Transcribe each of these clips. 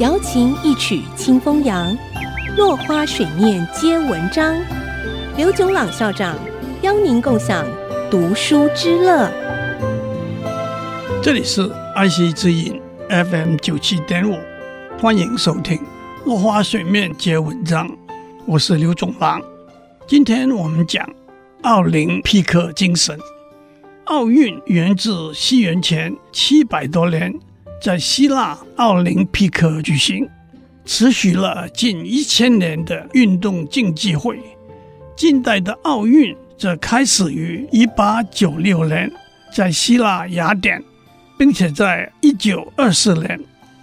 瑶琴一曲清风扬，落花水面皆文章。刘炯朗校长邀您共享读书之乐。这里是爱惜之音 FM 九七点五，欢迎收听《落花水面皆文章》，我是刘炯朗。今天我们讲奥林匹克精神。奥运源自西元前七百多年，在希腊奥林匹克举行，持续了近一千年的运动竞技会。近代的奥运则开始于一八九六年，在希腊雅典，并且在一九二四年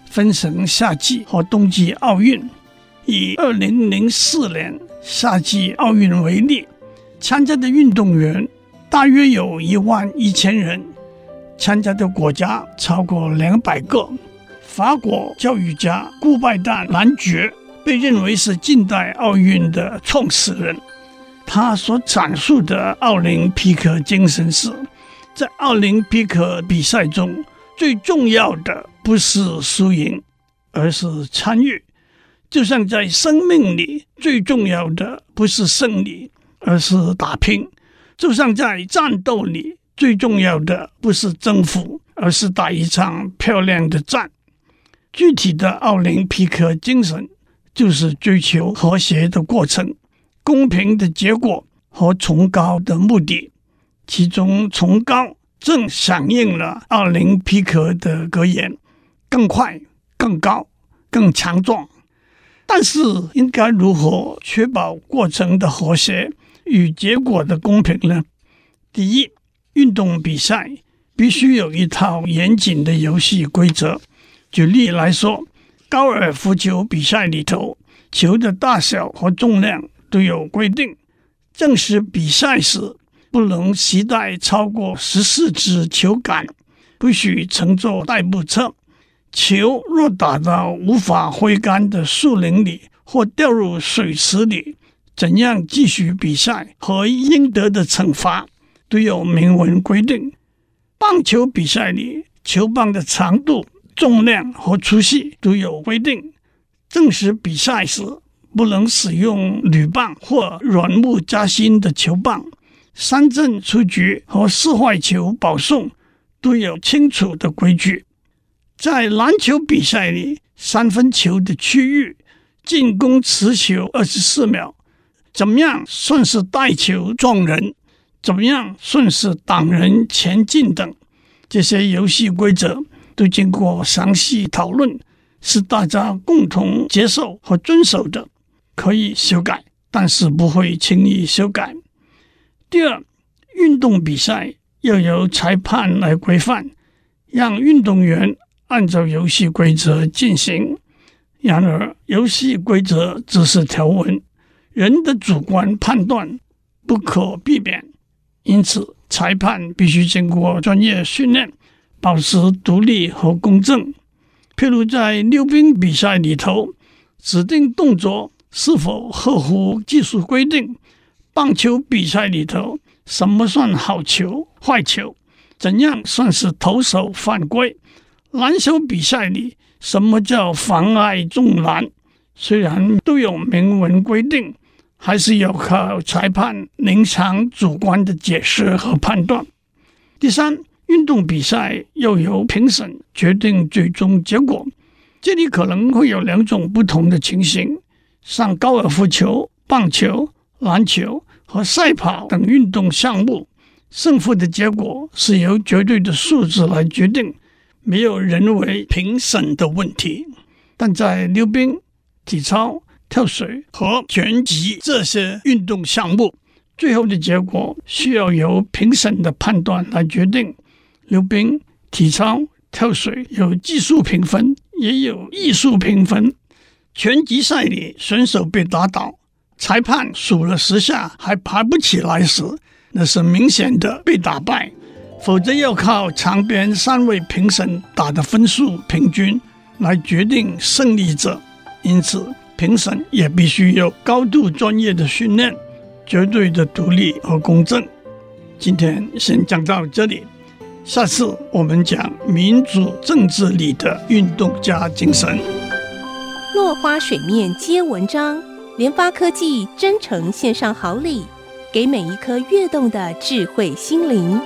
分成夏季和冬季奥运。以二零零四年夏季奥运为例，参加的运动员大约有一万一千人，参加的国家超过两百个。法国教育家顾拜旦·男爵被认为是近代奥运的创始人。他所阐述的奥林匹克精神是，在奥林匹克比赛中，最重要的不是输赢，而是参与；就像在生命里，最重要的不是胜利，而是打拼；就像在战斗里，最重要的不是征服，而是打一场漂亮的战。具体的奥林匹克精神，就是追求和谐的过程。公平的结果和崇高的目的，其中崇高正响应了奥林匹克的格言：更快、更高、更强壮。但是，应该如何确保过程的和谐与结果的公平呢？第一，运动比赛必须有一套严谨的游戏规则。举例来说，高尔夫球比赛里头，球的大小和重量。都有规定，正式比赛时不能携带超过十四支球杆，不许乘坐代步车。球若打到无法挥杆的树林里或掉入水池里，怎样继续比赛和应得的惩罚都有明文规定。棒球比赛里，球棒的长度、重量和粗细都有规定。正式比赛时，不能使用铝棒或软木夹心的球棒，三振出局和四坏球保送都有清楚的规矩。在篮球比赛里，三分球的区域进攻持球二十四秒，怎么样算是带球撞人？怎么样顺势挡人前进等？这些游戏规则都经过详细讨论，是大家共同接受和遵守的。可以修改，但是不会轻易修改。第二，运动比赛要由裁判来规范，让运动员按照游戏规则进行。然而，游戏规则只是条文，人的主观判断不可避免，因此裁判必须经过专业训练，保持独立和公正。譬如在溜冰比赛里头，指定动作。是否合乎技术规定？棒球比赛里头，什么算好球、坏球？怎样算是投手犯规？篮球比赛里，什么叫妨碍中篮？虽然都有明文规定，还是要靠裁判临场主观的解释和判断。第三，运动比赛要由评审决定最终结果，这里可能会有两种不同的情形。像高尔夫球、棒球、篮球和赛跑等运动项目，胜负的结果是由绝对的数字来决定，没有人为评审的问题。但在溜冰、体操、跳水和拳击这些运动项目，最后的结果需要由评审的判断来决定。溜冰、体操、跳水有技术评分，也有艺术评分。拳击赛里，选手被打倒，裁判数了十下还爬不起来时，那是明显的被打败；否则要靠场边三位评审打的分数平均来决定胜利者。因此，评审也必须有高度专业的训练，绝对的独立和公正。今天先讲到这里，下次我们讲民主政治里的运动家精神。落花水面皆文章，联发科技真诚献上好礼，给每一颗跃动的智慧心灵。